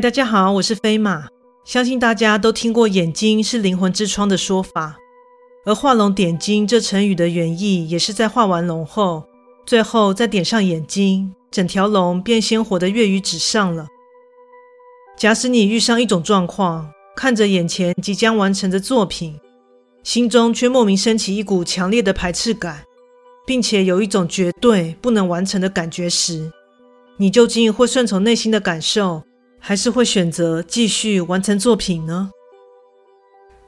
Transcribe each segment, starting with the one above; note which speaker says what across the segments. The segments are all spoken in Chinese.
Speaker 1: 大家好，我是飞马。相信大家都听过“眼睛是灵魂之窗”的说法，而画龙点睛这成语的原意，也是在画完龙后，最后再点上眼睛，整条龙便鲜活的跃于纸上了。假使你遇上一种状况，看着眼前即将完成的作品，心中却莫名升起一股强烈的排斥感，并且有一种绝对不能完成的感觉时，你究竟会顺从内心的感受，还是会选择继续完成作品呢？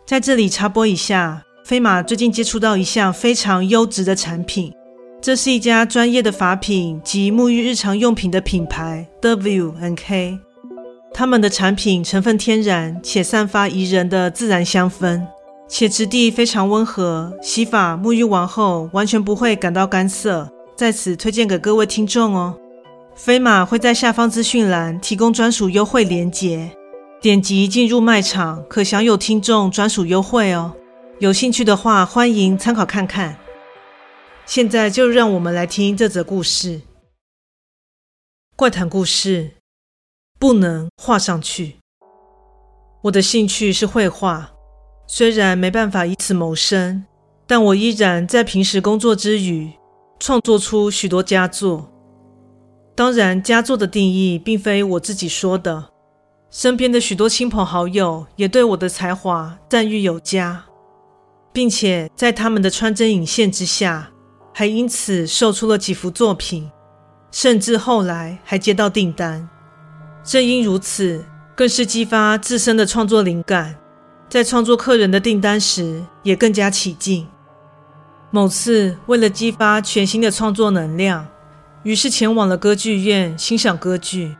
Speaker 1: 在这里插播一下，飞马最近接触到一项非常优质的产品，这是一家专业的发品及沐浴日常用品的品牌 WNK。他们的产品成分天然，且散发宜人的自然香氛，且质地非常温和，洗发沐浴完后完全不会感到干涩，在此推荐给各位听众哦。飞马会在下方资讯栏提供专属优惠链接，点击进入卖场可享有听众专属优惠哦。有兴趣的话，欢迎参考看看。现在就让我们来听这则故事。怪谈故事，不能画上去。我的兴趣是绘画，虽然没办法以此谋生，但我依然在平时工作之余，创作出许多佳作。当然，佳作的定义并非我自己说的，身边的许多亲朋好友也对我的才华赞誉有加，并且在他们的穿针引线之下，还因此售出了几幅作品，甚至后来还接到订单。正因如此，更是激发自身的创作灵感，在创作客人的订单时也更加起劲。某次，为了激发全新的创作能量。于是前往了歌剧院欣赏歌剧。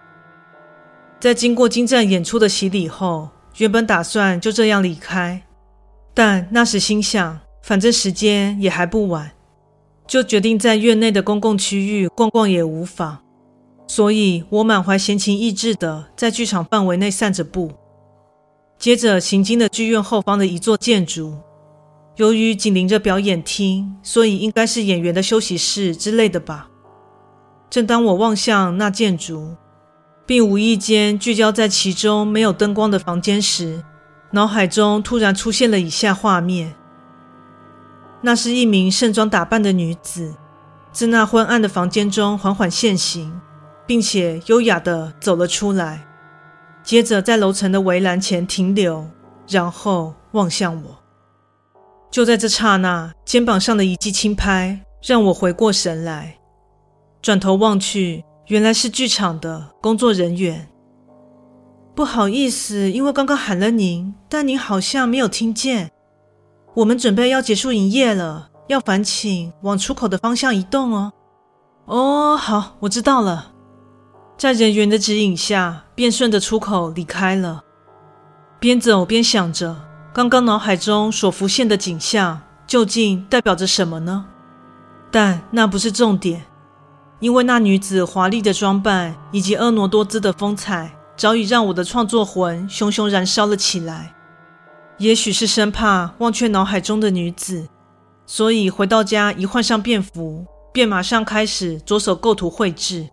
Speaker 1: 在经过精湛演出的洗礼后，原本打算就这样离开，但那时心想，反正时间也还不晚，就决定在院内的公共区域逛逛也无妨。所以我满怀闲情逸致地在剧场范围内散着步。接着行经了剧院后方的一座建筑，由于紧邻着表演厅，所以应该是演员的休息室之类的吧。正当我望向那建筑，并无意间聚焦在其中没有灯光的房间时，脑海中突然出现了以下画面：那是一名盛装打扮的女子，自那昏暗的房间中缓缓现形，并且优雅地走了出来，接着在楼层的围栏前停留，然后望向我。就在这刹那，肩膀上的一记轻拍让我回过神来。转头望去，原来是剧场的工作人员。不好意思，因为刚刚喊了您，但您好像没有听见。我们准备要结束营业了，要烦请往出口的方向移动哦。哦，好，我知道了。在人员的指引下，便顺着出口离开了。边走边想着，刚刚脑海中所浮现的景象究竟代表着什么呢？但那不是重点。因为那女子华丽的装扮以及婀娜多姿的风采，早已让我的创作魂熊熊燃烧了起来。也许是生怕忘却脑海中的女子，所以回到家一换上便服，便马上开始着手构图绘制。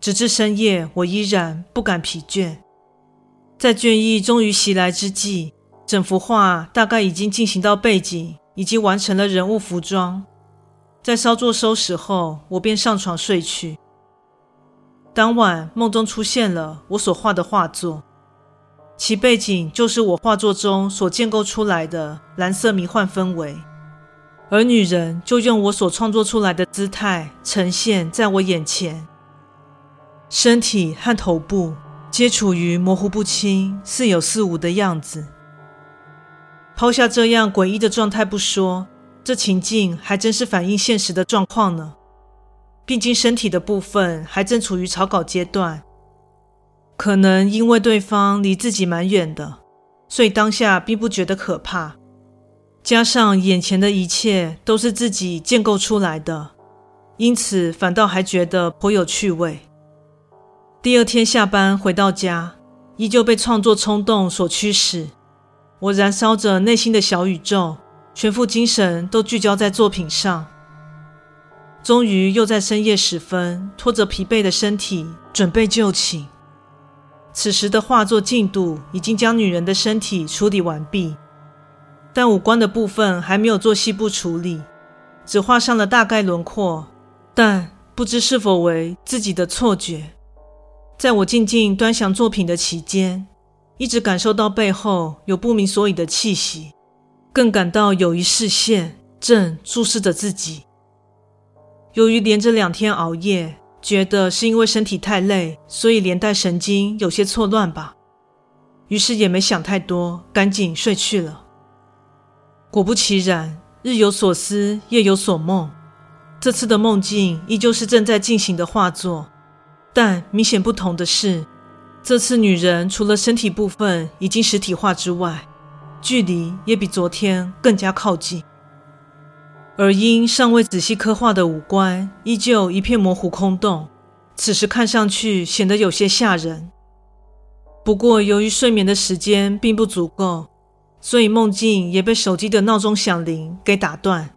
Speaker 1: 直至深夜，我依然不敢疲倦。在倦意终于袭来之际，整幅画大概已经进行到背景，已经完成了人物服装。在稍作收拾后，我便上床睡去。当晚梦中出现了我所画的画作，其背景就是我画作中所建构出来的蓝色迷幻氛围，而女人就用我所创作出来的姿态呈现在我眼前，身体和头部皆处于模糊不清、似有似无的样子。抛下这样诡异的状态不说。这情境还真是反映现实的状况呢。毕竟身体的部分还正处于草稿阶段，可能因为对方离自己蛮远的，所以当下并不觉得可怕。加上眼前的一切都是自己建构出来的，因此反倒还觉得颇有趣味。第二天下班回到家，依旧被创作冲动所驱使，我燃烧着内心的小宇宙。全副精神都聚焦在作品上，终于又在深夜时分，拖着疲惫的身体准备就寝。此时的画作进度已经将女人的身体处理完毕，但五官的部分还没有做细部处理，只画上了大概轮廓。但不知是否为自己的错觉，在我静静端详作品的期间，一直感受到背后有不明所以的气息，更感到有一视线正注视着自己。由于连着两天熬夜，觉得是因为身体太累，所以连带神经有些错乱吧。于是也没想太多，赶紧睡去了。果不其然，日有所思，夜有所梦。这次的梦境依旧是正在进行的画作，但明显不同的是，这次女人除了身体部分已经实体化之外，距离也比昨天更加靠近。而因尚未仔细刻画的五官依旧一片模糊空洞，此时看上去显得有些吓人。不过由于睡眠的时间并不足够，所以梦境也被手机的闹钟响铃给打断。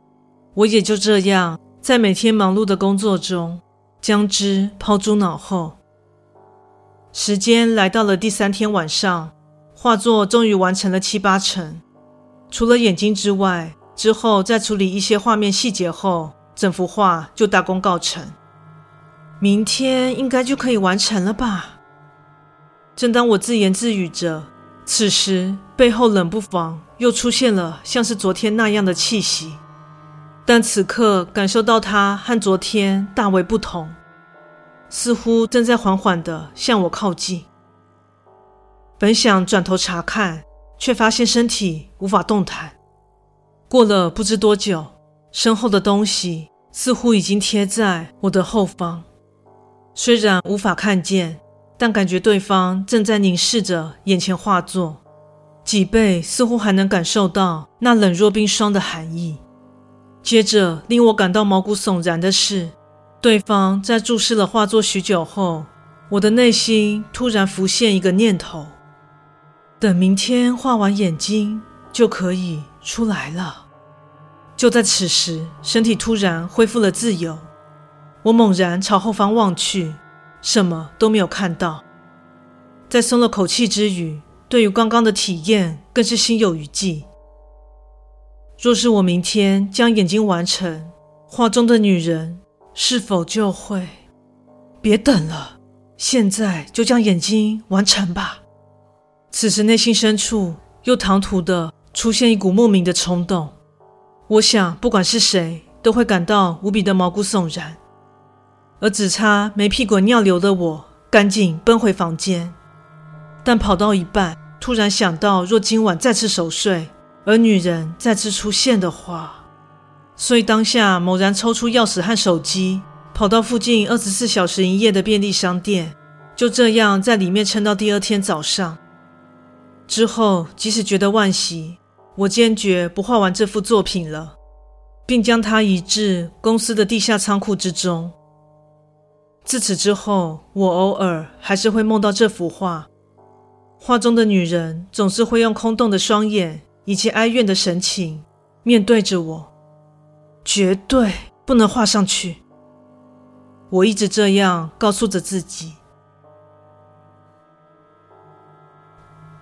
Speaker 1: 我也就这样。在每天忙碌的工作中，将之抛诸脑后。时间来到了第三天晚上，画作终于完成了七八成。除了眼睛之外，之后再处理一些画面细节后，整幅画就大功告成。明天应该就可以完成了吧？正当我自言自语着，此时背后冷不防又出现了像是昨天那样的气息。但此刻感受到它和昨天大为不同，似乎正在缓缓地向我靠近。本想转头查看，却发现身体无法动弹。过了不知多久，身后的东西似乎已经贴在我的后方，虽然无法看见，但感觉对方正在凝视着眼前画作，脊背似乎还能感受到那冷若冰霜的寒意。接着，令我感到毛骨悚然的是，对方在注视了画作许久后，我的内心突然浮现一个念头：等明天画完眼睛就可以出来了。就在此时，身体突然恢复了自由，我猛然朝后方望去，什么都没有看到。在松了口气之余，对于刚刚的体验更是心有余悸。若是我明天将眼睛完成，画中的女人是否就会？别等了，现在就将眼睛完成吧。此时内心深处又唐突的出现一股莫名的冲动，我想不管是谁都会感到无比的毛骨悚然。而只差没屁滚尿流的我，赶紧奔回房间，但跑到一半，突然想到，若今晚再次熟睡。而女人再次出现的话，所以当下猛然抽出钥匙和手机，跑到附近二十四小时营业的便利商店，就这样在里面撑到第二天早上。之后，即使觉得惋惜，我坚决不画完这幅作品了，并将它移至公司的地下仓库之中。自此之后，我偶尔还是会梦到这幅画，画中的女人总是会用空洞的双眼。以及哀怨的神情面对着我，绝对不能画上去。我一直这样告诉着自己。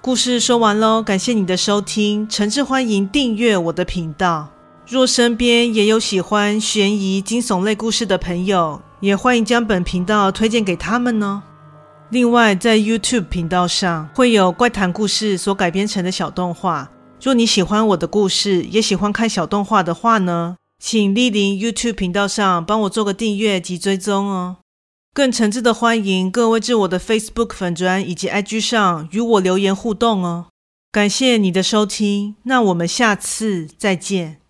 Speaker 1: 故事说完喽，感谢你的收听，诚挚欢迎订阅我的频道。若身边也有喜欢悬疑惊悚类故事的朋友，也欢迎将本频道推荐给他们呢。另外，在 YouTube 频道上会有怪谈故事所改编成的小动画。若你喜欢我的故事，也喜欢看小动画的话呢，请莅临 YouTube 频道上帮我做个订阅及追踪哦。更诚挚的欢迎各位至我的 Facebook 粉砖以及 IG 上与我留言互动哦。感谢你的收听，那我们下次再见。